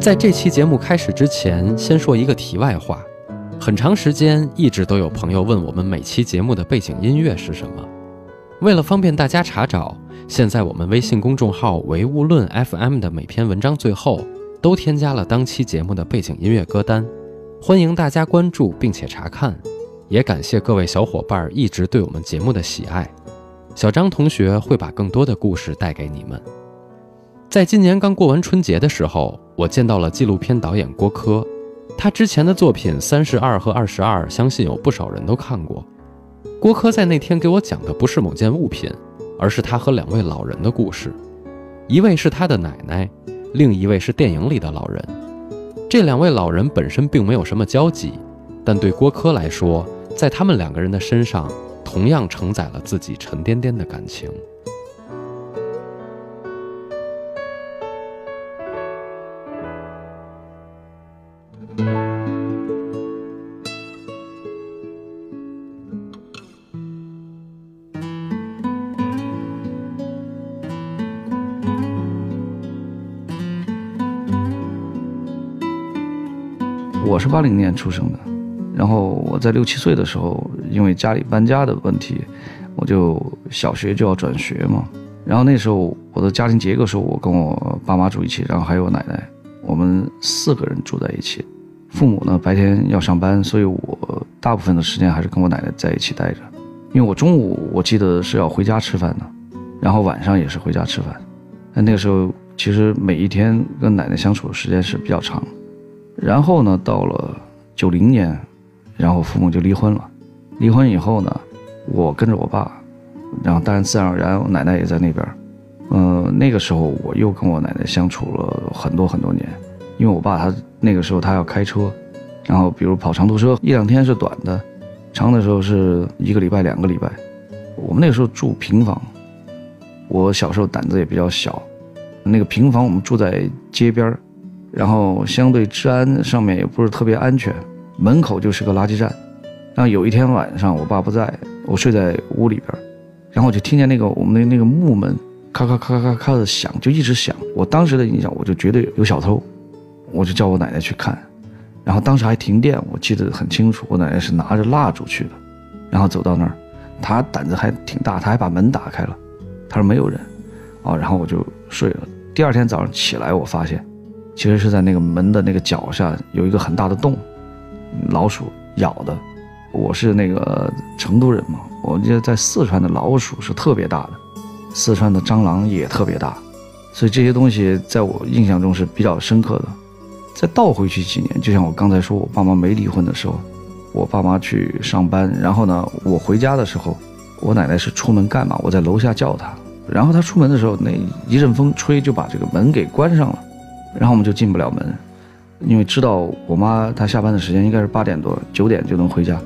在这期节目开始之前，先说一个题外话。很长时间一直都有朋友问我们每期节目的背景音乐是什么。为了方便大家查找，现在我们微信公众号“唯物论 FM” 的每篇文章最后都添加了当期节目的背景音乐歌单，欢迎大家关注并且查看。也感谢各位小伙伴一直对我们节目的喜爱。小张同学会把更多的故事带给你们。在今年刚过完春节的时候，我见到了纪录片导演郭柯，他之前的作品《三十二和二十二》，相信有不少人都看过。郭柯在那天给我讲的不是某件物品，而是他和两位老人的故事，一位是他的奶奶，另一位是电影里的老人。这两位老人本身并没有什么交集，但对郭柯来说，在他们两个人的身上，同样承载了自己沉甸甸的感情。我是八零年出生的，然后我在六七岁的时候，因为家里搬家的问题，我就小学就要转学嘛。然后那时候我的家庭结构是我跟我爸妈住一起，然后还有我奶奶，我们四个人住在一起。父母呢白天要上班，所以我大部分的时间还是跟我奶奶在一起待着。因为我中午我记得是要回家吃饭的，然后晚上也是回家吃饭。那那个时候其实每一天跟奶奶相处的时间是比较长。然后呢，到了九零年，然后父母就离婚了。离婚以后呢，我跟着我爸，然后当然自然而然，我奶奶也在那边。嗯，那个时候我又跟我奶奶相处了很多很多年，因为我爸他那个时候他要开车，然后比如跑长途车，一两天是短的，长的时候是一个礼拜、两个礼拜。我们那个时候住平房，我小时候胆子也比较小，那个平房我们住在街边儿。然后相对治安上面也不是特别安全，门口就是个垃圾站。然后有一天晚上我爸不在，我睡在屋里边，然后我就听见那个我们的那个木门咔咔咔咔咔的响，就一直响。我当时的印象我就觉得有小偷，我就叫我奶奶去看。然后当时还停电，我记得很清楚，我奶奶是拿着蜡烛去的，然后走到那儿，她胆子还挺大，她还把门打开了，她说没有人，哦，然后我就睡了。第二天早上起来，我发现。其实是在那个门的那个脚下有一个很大的洞，老鼠咬的。我是那个成都人嘛，我记得在四川的老鼠是特别大的，四川的蟑螂也特别大，所以这些东西在我印象中是比较深刻的。再倒回去几年，就像我刚才说，我爸妈没离婚的时候，我爸妈去上班，然后呢，我回家的时候，我奶奶是出门干嘛？我在楼下叫她，然后她出门的时候，那一阵风吹就把这个门给关上了。然后我们就进不了门，因为知道我妈她下班的时间应该是八点多九点就能回家，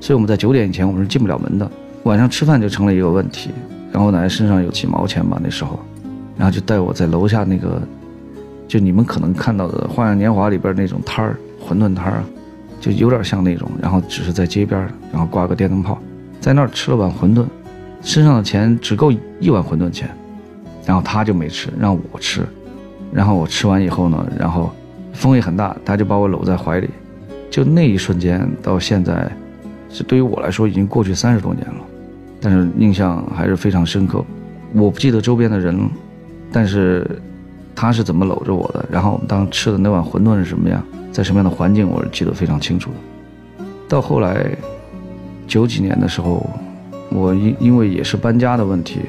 所以我们在九点以前我们是进不了门的。晚上吃饭就成了一个问题。然后我奶奶身上有几毛钱吧那时候，然后就带我在楼下那个，就你们可能看到的《花样年华》里边那种摊儿，馄饨摊儿，就有点像那种。然后只是在街边，然后挂个电灯泡，在那儿吃了碗馄饨，身上的钱只够一碗馄饨钱，然后他就没吃，让我吃。然后我吃完以后呢，然后风也很大，他就把我搂在怀里，就那一瞬间到现在，是对于我来说已经过去三十多年了，但是印象还是非常深刻。我不记得周边的人，但是他是怎么搂着我的，然后我们当时吃的那碗馄饨是什么样，在什么样的环境，我是记得非常清楚的。到后来九几年的时候，我因因为也是搬家的问题。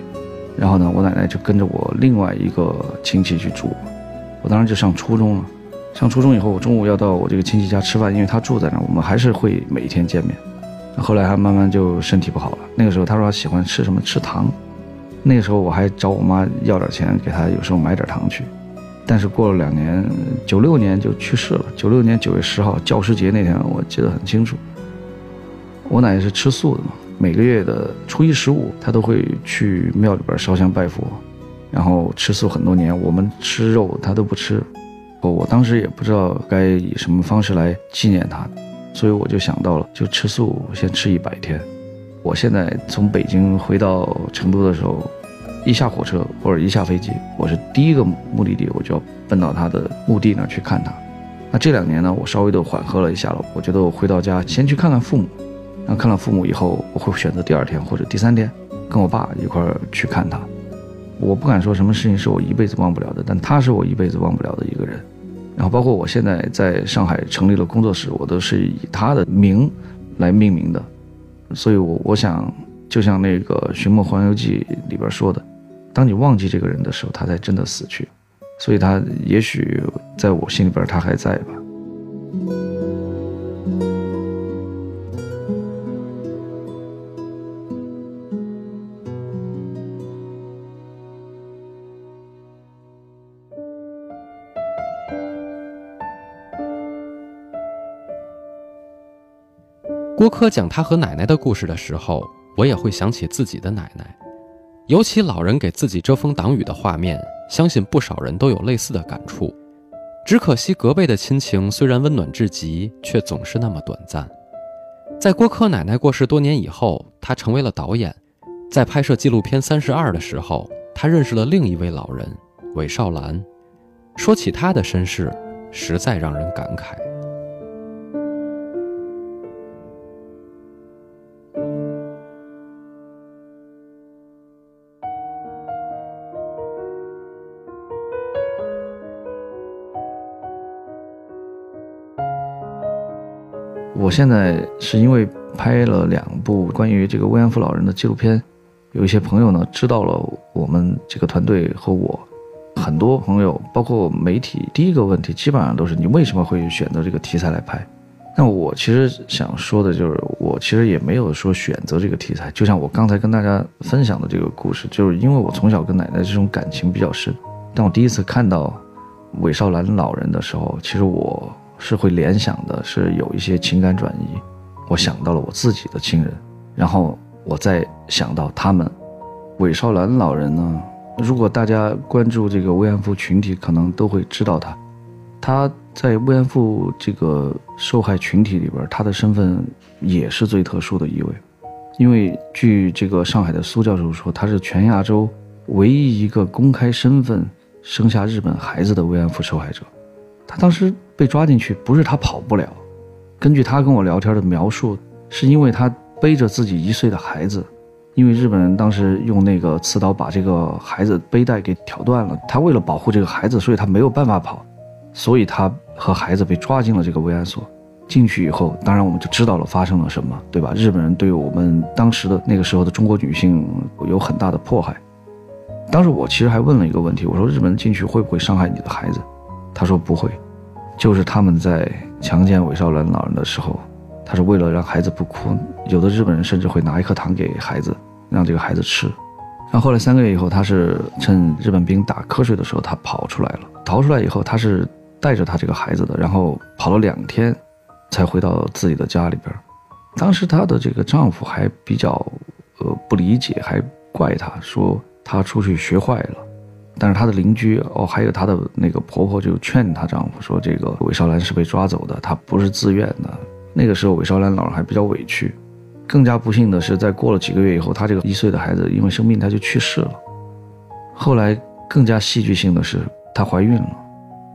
然后呢，我奶奶就跟着我另外一个亲戚去住，当时就上初中了。上初中以后，我中午要到我这个亲戚家吃饭，因为他住在那，我们还是会每天见面。后来他慢慢就身体不好了。那个时候他说他喜欢吃什么吃糖，那个时候我还找我妈要点钱给他，有时候买点糖去。但是过了两年，九六年就去世了。九六年九月十号教师节那天，我记得很清楚。我奶奶是吃素的嘛。每个月的初一十五，她都会去庙里边烧香拜佛，然后吃素很多年。我们吃肉，他都不吃。我当时也不知道该以什么方式来纪念他，所以我就想到了，就吃素，先吃一百天。我现在从北京回到成都的时候，一下火车或者一下飞机，我是第一个目的地，我就要奔到他的墓地那儿去看他。那这两年呢，我稍微的缓和了一下了。我觉得我回到家先去看看父母，然后看了父母以后，我会选择第二天或者第三天跟我爸一块儿去看他。我不敢说什么事情是我一辈子忘不了的，但他是我一辈子忘不了的一个人。然后包括我现在在上海成立了工作室，我都是以他的名来命名的。所以，我我想，就像那个《寻梦环游记》里边说的，当你忘记这个人的时候，他才真的死去。所以，他也许在我心里边，他还在吧。郭柯讲他和奶奶的故事的时候，我也会想起自己的奶奶，尤其老人给自己遮风挡雨的画面。相信不少人都有类似的感触，只可惜隔辈的亲情虽然温暖至极，却总是那么短暂。在郭柯奶奶过世多年以后，他成为了导演，在拍摄纪录片《三十二》的时候，他认识了另一位老人韦少兰。说起他的身世，实在让人感慨。我现在是因为拍了两部关于这个慰安妇老人的纪录片，有一些朋友呢知道了我们这个团队和我，很多朋友包括媒体，第一个问题基本上都是你为什么会选择这个题材来拍？那我其实想说的就是，我其实也没有说选择这个题材，就像我刚才跟大家分享的这个故事，就是因为我从小跟奶奶这种感情比较深，当我第一次看到韦少兰老人的时候，其实我。是会联想的，是有一些情感转移。我想到了我自己的亲人，然后我再想到他们。韦少兰老人呢？如果大家关注这个慰安妇群体，可能都会知道他。他在慰安妇这个受害群体里边，他的身份也是最特殊的一位。因为据这个上海的苏教授说，他是全亚洲唯一一个公开身份生下日本孩子的慰安妇受害者。他当时被抓进去，不是他跑不了。根据他跟我聊天的描述，是因为他背着自己一岁的孩子，因为日本人当时用那个刺刀把这个孩子背带给挑断了。他为了保护这个孩子，所以他没有办法跑，所以他和孩子被抓进了这个慰安所。进去以后，当然我们就知道了发生了什么，对吧？日本人对我们当时的那个时候的中国女性有很大的迫害。当时我其实还问了一个问题，我说日本人进去会不会伤害你的孩子？他说不会，就是他们在强奸韦少兰老人的时候，他是为了让孩子不哭，有的日本人甚至会拿一颗糖给孩子，让这个孩子吃。然后后来三个月以后，他是趁日本兵打瞌睡的时候，他跑出来了。逃出来以后，他是带着他这个孩子的，然后跑了两天，才回到自己的家里边。当时她的这个丈夫还比较，呃，不理解，还怪她说她出去学坏了。但是她的邻居哦，还有她的那个婆婆就劝她丈夫说：“这个韦少兰是被抓走的，她不是自愿的。”那个时候韦少兰老人还比较委屈。更加不幸的是，在过了几个月以后，她这个一岁的孩子因为生病她就去世了。后来更加戏剧性的是，她怀孕了，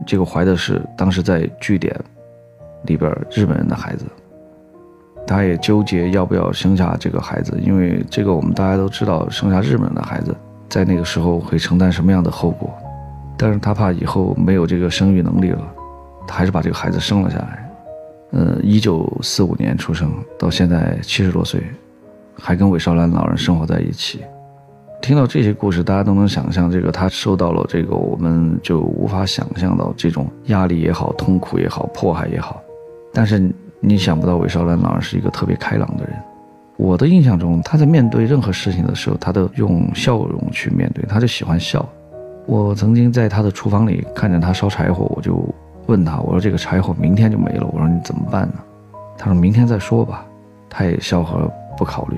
这个怀的是当时在据点里边日本人的孩子。她也纠结要不要生下这个孩子，因为这个我们大家都知道，生下日本人的孩子。在那个时候会承担什么样的后果？但是他怕以后没有这个生育能力了，他还是把这个孩子生了下来。呃，一九四五年出生，到现在七十多岁，还跟韦少兰老人生活在一起。听到这些故事，大家都能想象，这个他受到了这个我们就无法想象到这种压力也好、痛苦也好、迫害也好。但是你想不到，韦少兰老人是一个特别开朗的人。我的印象中，他在面对任何事情的时候，他都用笑容去面对，他就喜欢笑。我曾经在他的厨房里看见他烧柴火，我就问他：“我说这个柴火明天就没了，我说你怎么办呢？”他说明天再说吧，他也笑呵不考虑。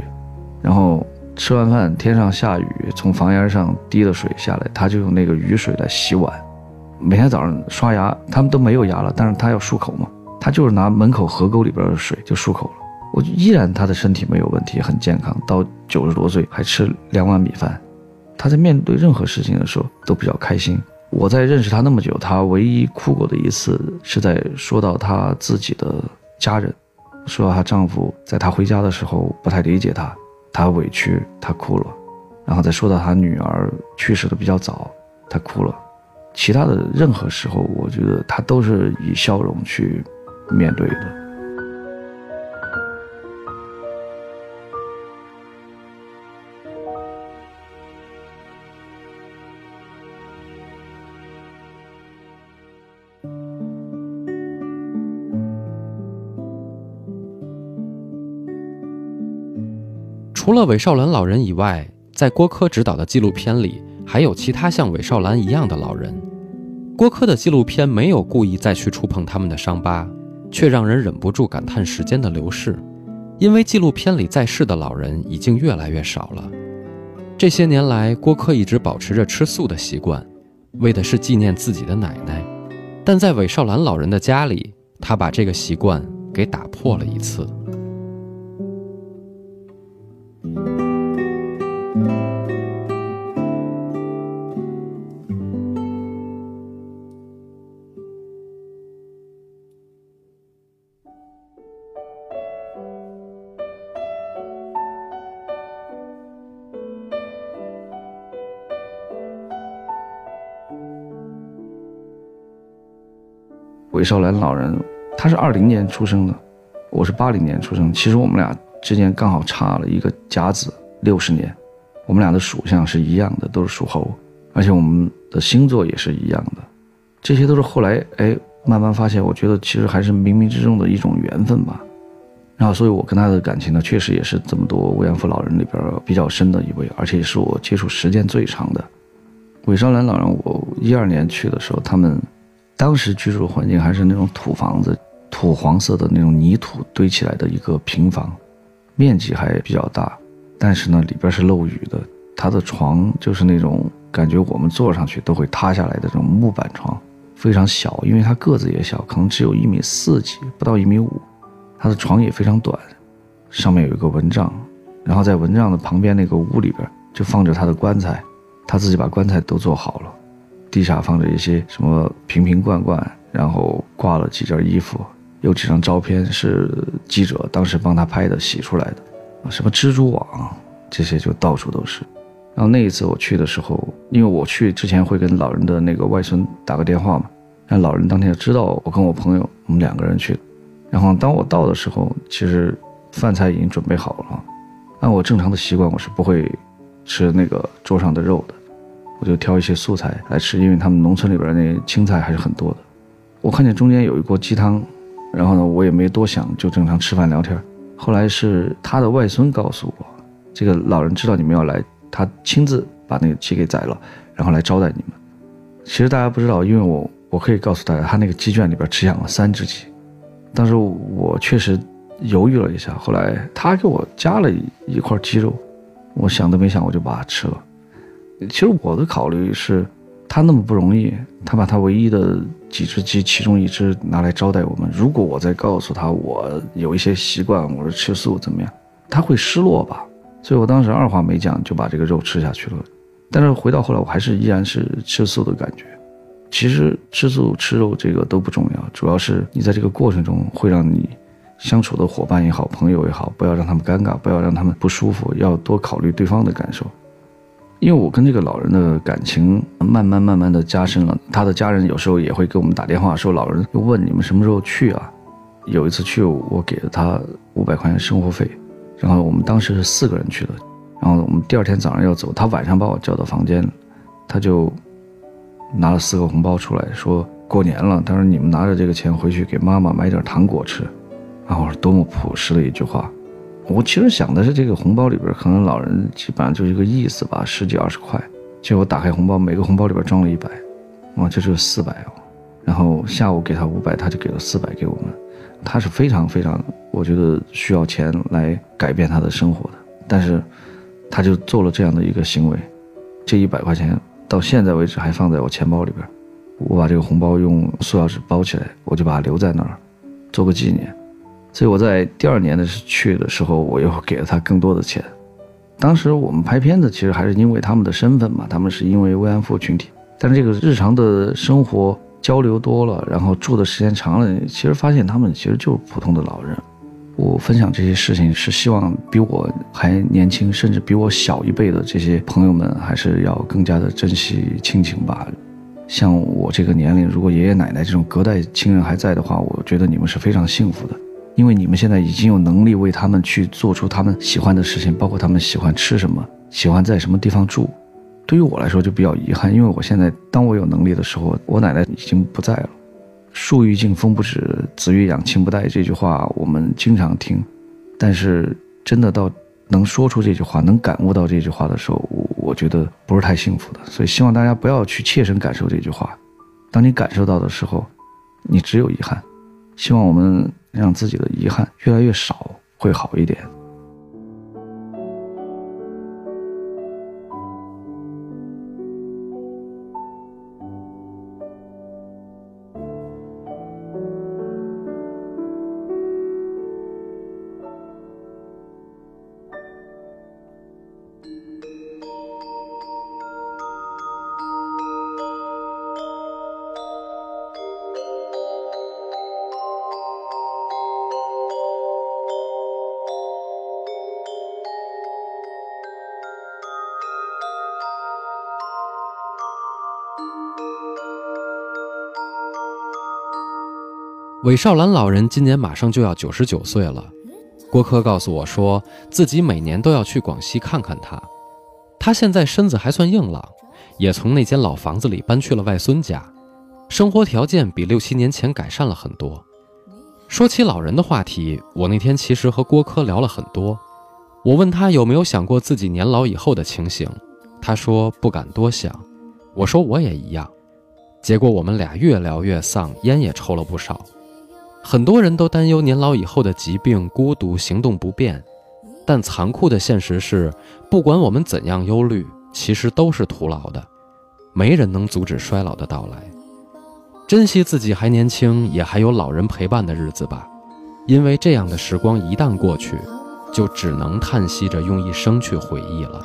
然后吃完饭，天上下雨，从房檐上滴的水下来，他就用那个雨水来洗碗。每天早上刷牙，他们都没有牙了，但是他要漱口嘛，他就是拿门口河沟里边的水就漱口了。我依然他的身体没有问题，很健康，到九十多岁还吃两碗米饭。他在面对任何事情的时候都比较开心，我在认识她那么久，她唯一哭过的一次是在说到她自己的家人，说到她丈夫在她回家的时候不太理解她，她委屈，她哭了。然后再说到她女儿去世的比较早，她哭了。其他的任何时候，我觉得她都是以笑容去面对的。除了韦少兰老人以外，在郭柯执导的纪录片里，还有其他像韦少兰一样的老人。郭柯的纪录片没有故意再去触碰他们的伤疤，却让人忍不住感叹时间的流逝，因为纪录片里在世的老人已经越来越少了。这些年来，郭柯一直保持着吃素的习惯，为的是纪念自己的奶奶。但在韦少兰老人的家里，他把这个习惯给打破了一次。韦少兰老人，他是二零年出生的，我是八零年出生。其实我们俩之间刚好差了一个甲子六十年，我们俩的属相是一样的，都是属猴，而且我们的星座也是一样的。这些都是后来哎慢慢发现，我觉得其实还是冥冥之中的一种缘分吧。然后，所以我跟他的感情呢，确实也是这么多慰安妇老人里边比较深的一位，而且也是我接触时间最长的。韦少兰老人，我一二年去的时候，他们。当时居住环境还是那种土房子，土黄色的那种泥土堆起来的一个平房，面积还比较大，但是呢里边是漏雨的。他的床就是那种感觉我们坐上去都会塌下来的这种木板床，非常小，因为他个子也小，可能只有一米四几，不到一米五。他的床也非常短，上面有一个蚊帐，然后在蚊帐的旁边那个屋里边就放着他的棺材，他自己把棺材都做好了。地下放着一些什么瓶瓶罐罐，然后挂了几件衣服，有几张照片是记者当时帮他拍的，洗出来的，什么蜘蛛网，这些就到处都是。然后那一次我去的时候，因为我去之前会跟老人的那个外孙打个电话嘛，让老人当天就知道我跟我朋友我们两个人去。然后当我到的时候，其实饭菜已经准备好了，按我正常的习惯，我是不会吃那个桌上的肉的。我就挑一些素菜来吃，因为他们农村里边那青菜还是很多的。我看见中间有一锅鸡汤，然后呢，我也没多想，就正常吃饭聊天。后来是他的外孙告诉我，这个老人知道你们要来，他亲自把那个鸡给宰了，然后来招待你们。其实大家不知道，因为我我可以告诉大家，他那个鸡圈里边只养了三只鸡。当时我确实犹豫了一下，后来他给我加了一块鸡肉，我想都没想，我就把它吃了。其实我的考虑是，他那么不容易，他把他唯一的几只鸡其中一只拿来招待我们。如果我再告诉他我有一些习惯，我是吃素怎么样，他会失落吧？所以我当时二话没讲就把这个肉吃下去了。但是回到后来，我还是依然是吃素的感觉。其实吃素吃肉这个都不重要，主要是你在这个过程中会让你相处的伙伴也好，朋友也好，不要让他们尴尬，不要让他们不舒服，要多考虑对方的感受。因为我跟这个老人的感情慢慢慢慢的加深了，他的家人有时候也会给我们打电话说，老人又问你们什么时候去啊？有一次去，我给了他五百块钱生活费，然后我们当时是四个人去的，然后我们第二天早上要走，他晚上把我叫到房间，他就拿了四个红包出来说过年了，他说你们拿着这个钱回去给妈妈买点糖果吃，然后多么朴实的一句话。我其实想的是，这个红包里边可能老人基本上就一个意思吧，十几二十块。结果打开红包，每个红包里边装了一百，哇，这就是四百哦。然后下午给他五百，他就给了四百给我们。他是非常非常，我觉得需要钱来改变他的生活的，但是他就做了这样的一个行为。这一百块钱到现在为止还放在我钱包里边，我把这个红包用塑料纸包起来，我就把它留在那儿，做个纪念。所以我在第二年的去的时候，我又给了他更多的钱。当时我们拍片子，其实还是因为他们的身份嘛，他们是因为慰安妇群体，但是这个日常的生活交流多了，然后住的时间长了，其实发现他们其实就是普通的老人。我分享这些事情是希望比我还年轻，甚至比我小一辈的这些朋友们，还是要更加的珍惜亲情吧。像我这个年龄，如果爷爷奶奶这种隔代亲人还在的话，我觉得你们是非常幸福的，因为你们现在已经有能力为他们去做出他们喜欢的事情，包括他们喜欢吃什么，喜欢在什么地方住。对于我来说就比较遗憾，因为我现在当我有能力的时候，我奶奶已经不在了。树欲静风不止，子欲养亲不待这句话我们经常听，但是真的到能说出这句话，能感悟到这句话的时候，我我觉得不是太幸福的。所以希望大家不要去切身感受这句话。当你感受到的时候，你只有遗憾。希望我们让自己的遗憾越来越少，会好一点。韦少兰老人今年马上就要九十九岁了，郭柯告诉我说自己每年都要去广西看看他。他现在身子还算硬朗，也从那间老房子里搬去了外孙家，生活条件比六七年前改善了很多。说起老人的话题，我那天其实和郭柯聊了很多。我问他有没有想过自己年老以后的情形，他说不敢多想。我说我也一样。结果我们俩越聊越丧，烟也抽了不少。很多人都担忧年老以后的疾病、孤独、行动不便，但残酷的现实是，不管我们怎样忧虑，其实都是徒劳的。没人能阻止衰老的到来。珍惜自己还年轻，也还有老人陪伴的日子吧，因为这样的时光一旦过去，就只能叹息着用一生去回忆了。